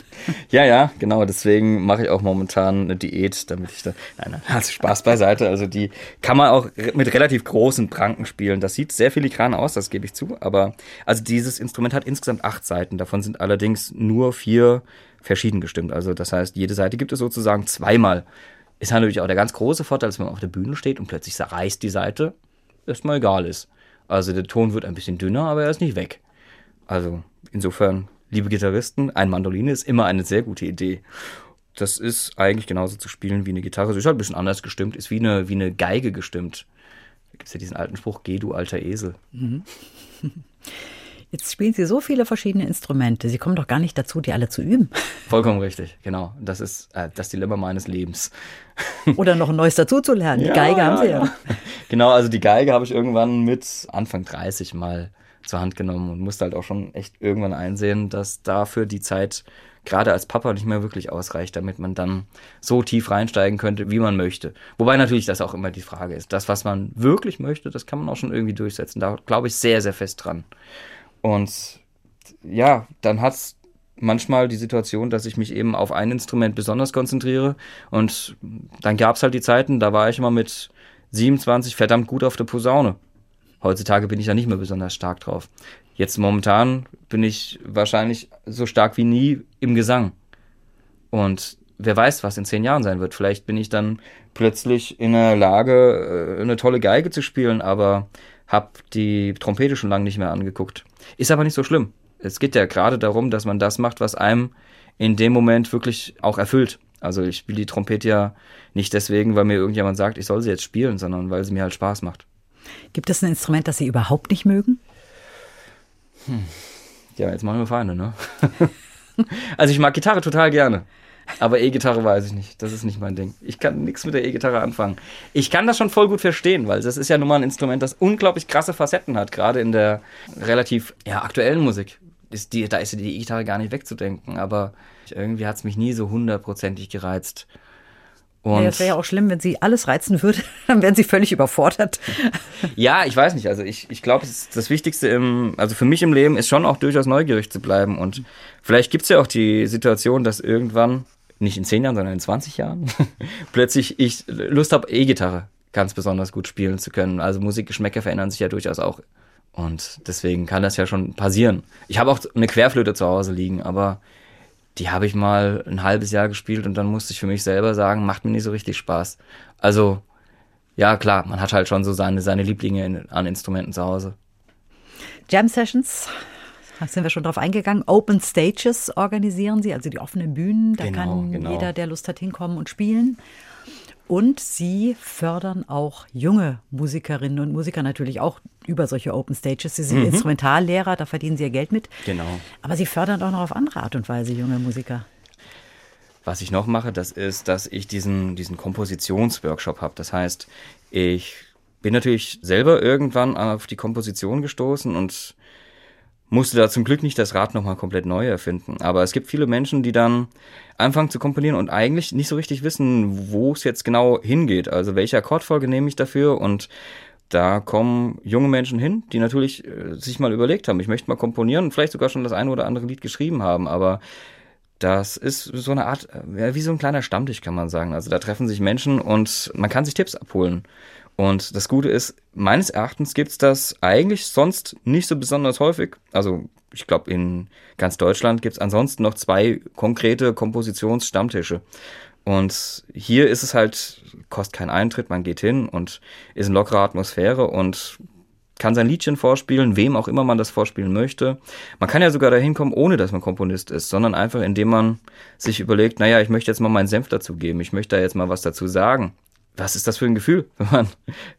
Ja, ja, genau. Deswegen mache ich auch momentan eine Diät, damit ich da. Nein, nein, also Spaß beiseite. Also die kann man auch mit relativ großen Pranken spielen. Das sieht sehr filigran aus, das gebe ich zu. Aber also dieses Instrument hat insgesamt acht Seiten. Davon sind allerdings nur vier verschieden gestimmt. Also das heißt, jede Seite gibt es sozusagen zweimal. Ist natürlich auch der ganz große Vorteil, dass wenn man auf der Bühne steht und plötzlich zerreißt die Seite, erstmal egal ist. Also der Ton wird ein bisschen dünner, aber er ist nicht weg. Also insofern, liebe Gitarristen, ein Mandoline ist immer eine sehr gute Idee. Das ist eigentlich genauso zu spielen wie eine Gitarre. Sie ist halt ein bisschen anders gestimmt, ist wie eine, wie eine Geige gestimmt. Da gibt es ja diesen alten Spruch, geh du alter Esel. Jetzt spielen sie so viele verschiedene Instrumente. Sie kommen doch gar nicht dazu, die alle zu üben. Vollkommen richtig, genau. Das ist äh, das Dilemma meines Lebens. Oder noch ein neues dazuzulernen. Die Geige haben sie ja. Genau, also die Geige habe ich irgendwann mit Anfang 30 mal zur Hand genommen und musste halt auch schon echt irgendwann einsehen, dass dafür die Zeit gerade als Papa nicht mehr wirklich ausreicht, damit man dann so tief reinsteigen könnte, wie man möchte. Wobei natürlich das auch immer die Frage ist. Das, was man wirklich möchte, das kann man auch schon irgendwie durchsetzen. Da glaube ich sehr, sehr fest dran. Und ja, dann hat es manchmal die Situation, dass ich mich eben auf ein Instrument besonders konzentriere. Und dann gab es halt die Zeiten, da war ich immer mit 27 verdammt gut auf der Posaune. Heutzutage bin ich da nicht mehr besonders stark drauf. Jetzt momentan bin ich wahrscheinlich so stark wie nie im Gesang. Und wer weiß, was in zehn Jahren sein wird. Vielleicht bin ich dann plötzlich in der Lage, äh, eine tolle Geige zu spielen, aber habe die Trompete schon lange nicht mehr angeguckt. Ist aber nicht so schlimm. Es geht ja gerade darum, dass man das macht, was einem in dem Moment wirklich auch erfüllt. Also ich spiele die Trompete ja nicht deswegen, weil mir irgendjemand sagt, ich soll sie jetzt spielen, sondern weil sie mir halt Spaß macht. Gibt es ein Instrument, das Sie überhaupt nicht mögen? Hm. Ja, jetzt machen wir Feinde, ne? also ich mag Gitarre total gerne. Aber E-Gitarre weiß ich nicht. Das ist nicht mein Ding. Ich kann nichts mit der E-Gitarre anfangen. Ich kann das schon voll gut verstehen, weil das ist ja nun mal ein Instrument, das unglaublich krasse Facetten hat, gerade in der relativ ja, aktuellen Musik. Ist die, da ist die E-Gitarre gar nicht wegzudenken, aber irgendwie hat es mich nie so hundertprozentig gereizt. Und ja, das wäre ja auch schlimm, wenn sie alles reizen würde, dann wären sie völlig überfordert. Ja, ich weiß nicht. Also ich, ich glaube, das Wichtigste im, also für mich im Leben ist schon auch durchaus neugierig zu bleiben. Und vielleicht gibt es ja auch die Situation, dass irgendwann, nicht in zehn Jahren, sondern in 20 Jahren, plötzlich ich Lust habe, E-Gitarre ganz besonders gut spielen zu können. Also Musikgeschmäcker verändern sich ja durchaus auch. Und deswegen kann das ja schon passieren. Ich habe auch eine Querflöte zu Hause liegen, aber die habe ich mal ein halbes Jahr gespielt und dann musste ich für mich selber sagen, macht mir nicht so richtig Spaß. Also, ja, klar, man hat halt schon so seine, seine Lieblinge in, an Instrumenten zu Hause. Jam Sessions, da sind wir schon drauf eingegangen. Open Stages organisieren Sie, also die offenen Bühnen. Da genau, kann genau. jeder, der Lust hat, hinkommen und spielen. Und Sie fördern auch junge Musikerinnen und Musiker natürlich auch über solche Open Stages. Sie sind mhm. Instrumentallehrer, da verdienen Sie ihr Geld mit. Genau. Aber Sie fördern auch noch auf andere Art und Weise junge Musiker. Was ich noch mache, das ist, dass ich diesen, diesen Kompositionsworkshop habe. Das heißt, ich bin natürlich selber irgendwann auf die Komposition gestoßen und musste da zum Glück nicht das Rad nochmal komplett neu erfinden. Aber es gibt viele Menschen, die dann anfangen zu komponieren und eigentlich nicht so richtig wissen, wo es jetzt genau hingeht. Also welche Akkordfolge nehme ich dafür und da kommen junge Menschen hin, die natürlich äh, sich mal überlegt haben, ich möchte mal komponieren und vielleicht sogar schon das eine oder andere Lied geschrieben haben, aber das ist so eine Art, äh, wie so ein kleiner Stammtisch, kann man sagen. Also da treffen sich Menschen und man kann sich Tipps abholen. Und das Gute ist, meines Erachtens gibt's das eigentlich sonst nicht so besonders häufig. Also ich glaube, in ganz Deutschland gibt's ansonsten noch zwei konkrete Kompositionsstammtische. Und hier ist es halt, kostet keinen Eintritt, man geht hin und ist in lockerer Atmosphäre und kann sein Liedchen vorspielen, wem auch immer man das vorspielen möchte. Man kann ja sogar dahin kommen, ohne dass man Komponist ist, sondern einfach indem man sich überlegt, naja, ich möchte jetzt mal meinen Senf dazu geben, ich möchte da jetzt mal was dazu sagen was ist das für ein Gefühl, wenn man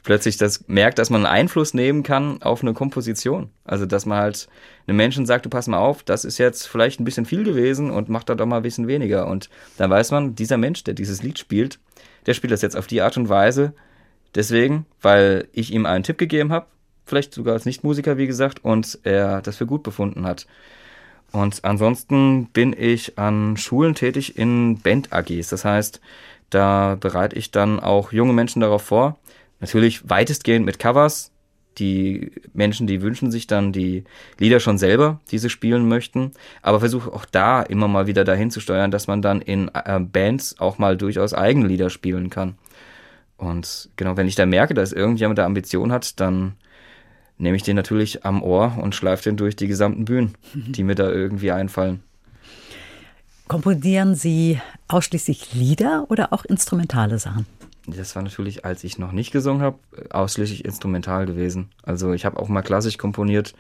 plötzlich das merkt, dass man Einfluss nehmen kann auf eine Komposition. Also, dass man halt einem Menschen sagt, du pass mal auf, das ist jetzt vielleicht ein bisschen viel gewesen und mach da doch mal ein bisschen weniger. Und dann weiß man, dieser Mensch, der dieses Lied spielt, der spielt das jetzt auf die Art und Weise. Deswegen, weil ich ihm einen Tipp gegeben habe, vielleicht sogar als Nichtmusiker, wie gesagt, und er das für gut befunden hat. Und ansonsten bin ich an Schulen tätig in Band-AGs. Das heißt, da bereite ich dann auch junge Menschen darauf vor. Natürlich weitestgehend mit Covers. Die Menschen, die wünschen sich dann die Lieder schon selber, die sie spielen möchten. Aber versuche auch da immer mal wieder dahin zu steuern, dass man dann in äh, Bands auch mal durchaus eigene Lieder spielen kann. Und genau, wenn ich da merke, dass irgendjemand da Ambition hat, dann nehme ich den natürlich am Ohr und schleife den durch die gesamten Bühnen, die mir da irgendwie einfallen. Komponieren Sie ausschließlich Lieder oder auch instrumentale Sachen? Das war natürlich, als ich noch nicht gesungen habe, ausschließlich instrumental gewesen. Also ich habe auch mal klassisch komponiert.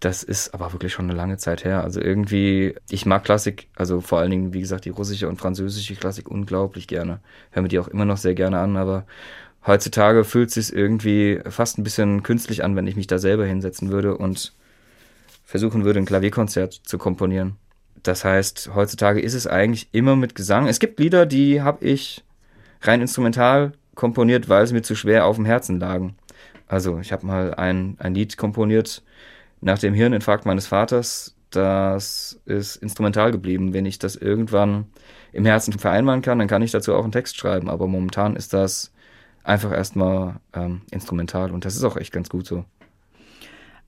Das ist aber wirklich schon eine lange Zeit her. Also irgendwie, ich mag Klassik, also vor allen Dingen, wie gesagt, die russische und französische Klassik unglaublich gerne. Höre mir die auch immer noch sehr gerne an, aber heutzutage fühlt es sich irgendwie fast ein bisschen künstlich an, wenn ich mich da selber hinsetzen würde und versuchen würde, ein Klavierkonzert zu komponieren. Das heißt, heutzutage ist es eigentlich immer mit Gesang. Es gibt Lieder, die habe ich rein instrumental komponiert, weil sie mir zu schwer auf dem Herzen lagen. Also ich habe mal ein, ein Lied komponiert nach dem Hirninfarkt meines Vaters. das ist instrumental geblieben. Wenn ich das irgendwann im Herzen vereinbaren kann, dann kann ich dazu auch einen Text schreiben. Aber momentan ist das einfach erstmal ähm, instrumental und das ist auch echt ganz gut so.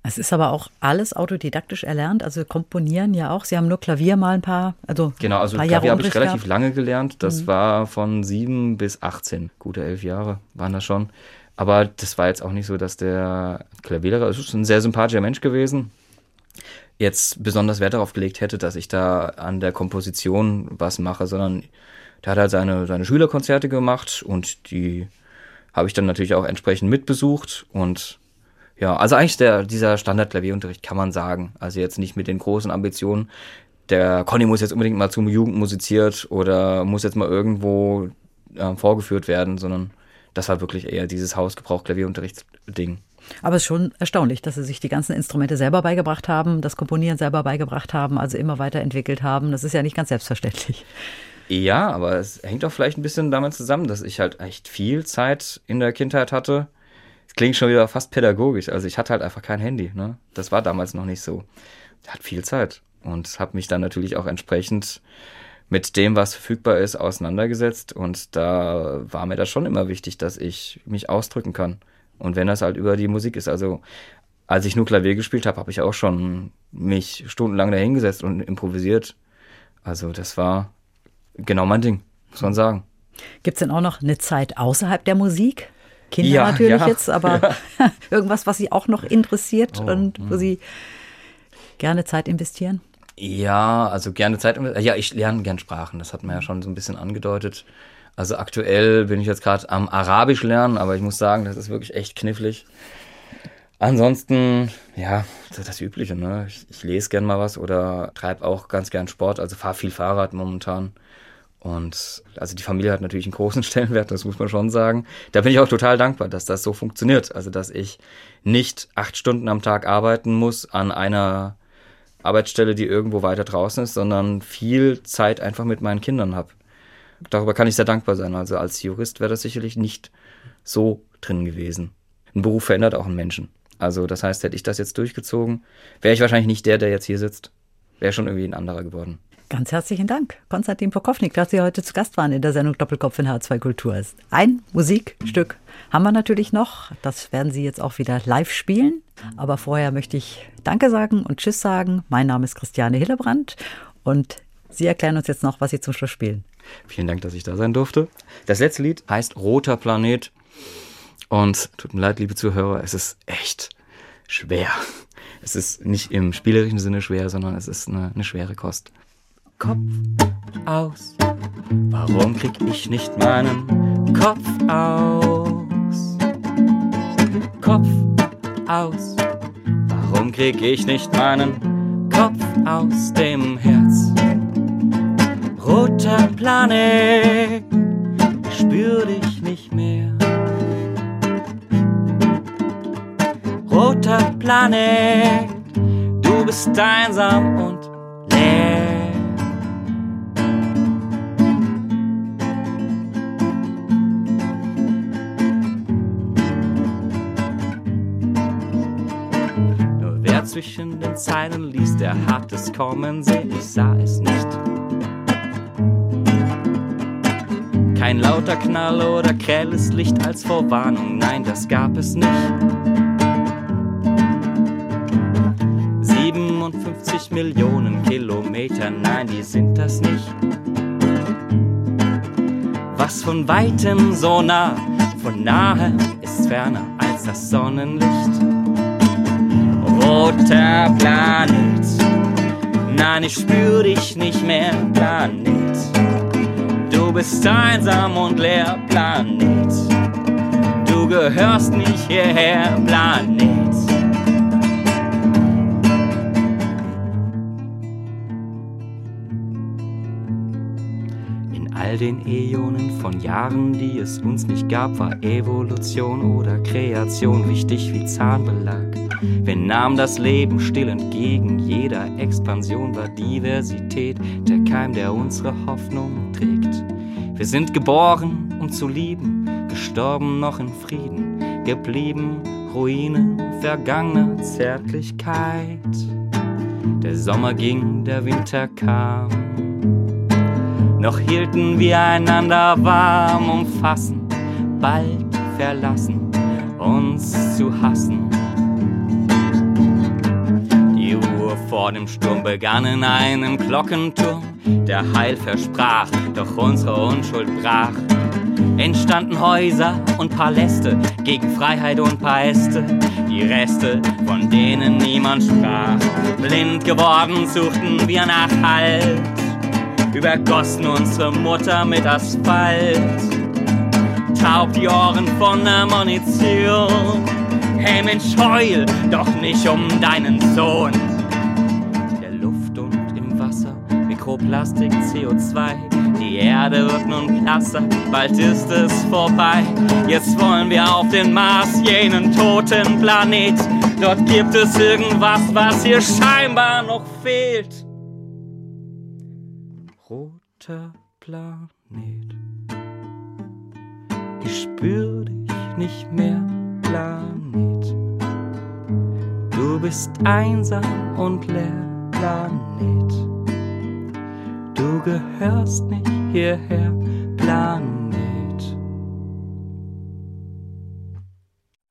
Es ist aber auch alles autodidaktisch erlernt, also komponieren ja auch. Sie haben nur Klavier mal ein paar, also genau, also Klavier habe ich relativ lange gelernt. Das mhm. war von sieben bis 18, gute elf Jahre waren das schon. Aber das war jetzt auch nicht so, dass der Klavierlehrer, es ist ein sehr sympathischer Mensch gewesen, jetzt besonders Wert darauf gelegt hätte, dass ich da an der Komposition was mache, sondern der hat halt seine, seine Schülerkonzerte gemacht und die habe ich dann natürlich auch entsprechend mitbesucht und ja, also eigentlich der, dieser Standard-Klavierunterricht kann man sagen. Also jetzt nicht mit den großen Ambitionen. Der Conny muss jetzt unbedingt mal zum Jugend musiziert oder muss jetzt mal irgendwo äh, vorgeführt werden, sondern das war wirklich eher dieses Hausgebrauch-Klavierunterrichtsding. Aber es ist schon erstaunlich, dass sie sich die ganzen Instrumente selber beigebracht haben, das Komponieren selber beigebracht haben, also immer weiterentwickelt haben. Das ist ja nicht ganz selbstverständlich. Ja, aber es hängt auch vielleicht ein bisschen damit zusammen, dass ich halt echt viel Zeit in der Kindheit hatte. Es klingt schon wieder fast pädagogisch. Also ich hatte halt einfach kein Handy. Ne? Das war damals noch nicht so. Hatte viel Zeit und habe mich dann natürlich auch entsprechend mit dem, was verfügbar ist, auseinandergesetzt. Und da war mir das schon immer wichtig, dass ich mich ausdrücken kann. Und wenn das halt über die Musik ist. Also als ich nur Klavier gespielt habe, habe ich auch schon mich stundenlang dahingesetzt und improvisiert. Also das war genau mein Ding, muss man sagen. Gibt es denn auch noch eine Zeit außerhalb der Musik? Kinder ja, natürlich ja, jetzt, aber ja. irgendwas, was Sie auch noch interessiert oh, und wo mh. Sie gerne Zeit investieren? Ja, also gerne Zeit. Ja, ich lerne gern Sprachen. Das hat man ja schon so ein bisschen angedeutet. Also aktuell bin ich jetzt gerade am Arabisch lernen, aber ich muss sagen, das ist wirklich echt knifflig. Ansonsten, ja, das, das Übliche. Ne? Ich, ich lese gern mal was oder treibe auch ganz gern Sport. Also fahre viel Fahrrad momentan. Und also die Familie hat natürlich einen großen Stellenwert, das muss man schon sagen. Da bin ich auch total dankbar, dass das so funktioniert. Also dass ich nicht acht Stunden am Tag arbeiten muss an einer Arbeitsstelle, die irgendwo weiter draußen ist, sondern viel Zeit einfach mit meinen Kindern habe. Darüber kann ich sehr dankbar sein. Also als Jurist wäre das sicherlich nicht so drin gewesen. Ein Beruf verändert auch einen Menschen. Also das heißt, hätte ich das jetzt durchgezogen, wäre ich wahrscheinlich nicht der, der jetzt hier sitzt. Wäre schon irgendwie ein anderer geworden. Ganz herzlichen Dank, Konstantin Pokownik, dass Sie heute zu Gast waren in der Sendung Doppelkopf in H2 Kultur. Ein Musikstück haben wir natürlich noch. Das werden Sie jetzt auch wieder live spielen. Aber vorher möchte ich Danke sagen und Tschüss sagen. Mein Name ist Christiane Hillebrand und Sie erklären uns jetzt noch, was Sie zum Schluss spielen. Vielen Dank, dass ich da sein durfte. Das letzte Lied heißt Roter Planet. Und tut mir leid, liebe Zuhörer, es ist echt schwer. Es ist nicht im spielerischen Sinne schwer, sondern es ist eine, eine schwere Kost. Kopf aus. Warum krieg ich nicht meinen Kopf aus? Kopf aus. Warum krieg ich nicht meinen Kopf aus dem Herz? Roter Planet, spür dich nicht mehr. Roter Planet, du bist einsam und zwischen den Zeilen liest, der hat es kommen sehen, ich sah es nicht. Kein lauter Knall oder grelles Licht als Vorwarnung, nein, das gab es nicht. 57 Millionen Kilometer, nein, die sind das nicht. Was von weitem so nah, von nahe ist ferner als das Sonnenlicht roter Planet. Nein, ich spür dich nicht mehr, Planet. Du bist einsam und leer, Planet. Du gehörst nicht hierher, Planet. All den Äonen von Jahren, die es uns nicht gab, war Evolution oder Kreation wichtig wie Zahnbelag. Wir nahmen das Leben still entgegen. Jeder Expansion war Diversität der Keim, der unsere Hoffnung trägt. Wir sind geboren, um zu lieben, gestorben noch in Frieden, geblieben Ruinen vergangener Zärtlichkeit. Der Sommer ging, der Winter kam. Noch hielten wir einander warm, umfassen, bald verlassen, uns zu hassen. Die Ruhe vor dem Sturm begann in einem Glockenturm, der Heil versprach, doch unsere Unschuld brach. Entstanden Häuser und Paläste gegen Freiheit und Paeste, die Reste, von denen niemand sprach. Blind geworden suchten wir nach Halt übergossen unsere Mutter mit Asphalt. Taub die Ohren von der Munition. Hey Mensch, heul doch nicht um deinen Sohn. Der Luft und im Wasser, Mikroplastik, CO2. Die Erde wird nun blasser, bald ist es vorbei. Jetzt wollen wir auf den Mars, jenen toten Planet. Dort gibt es irgendwas, was hier scheinbar noch fehlt roter Planet. Ich spür dich nicht mehr, Planet. Du bist einsam und leer, Planet. Du gehörst nicht hierher, Planet.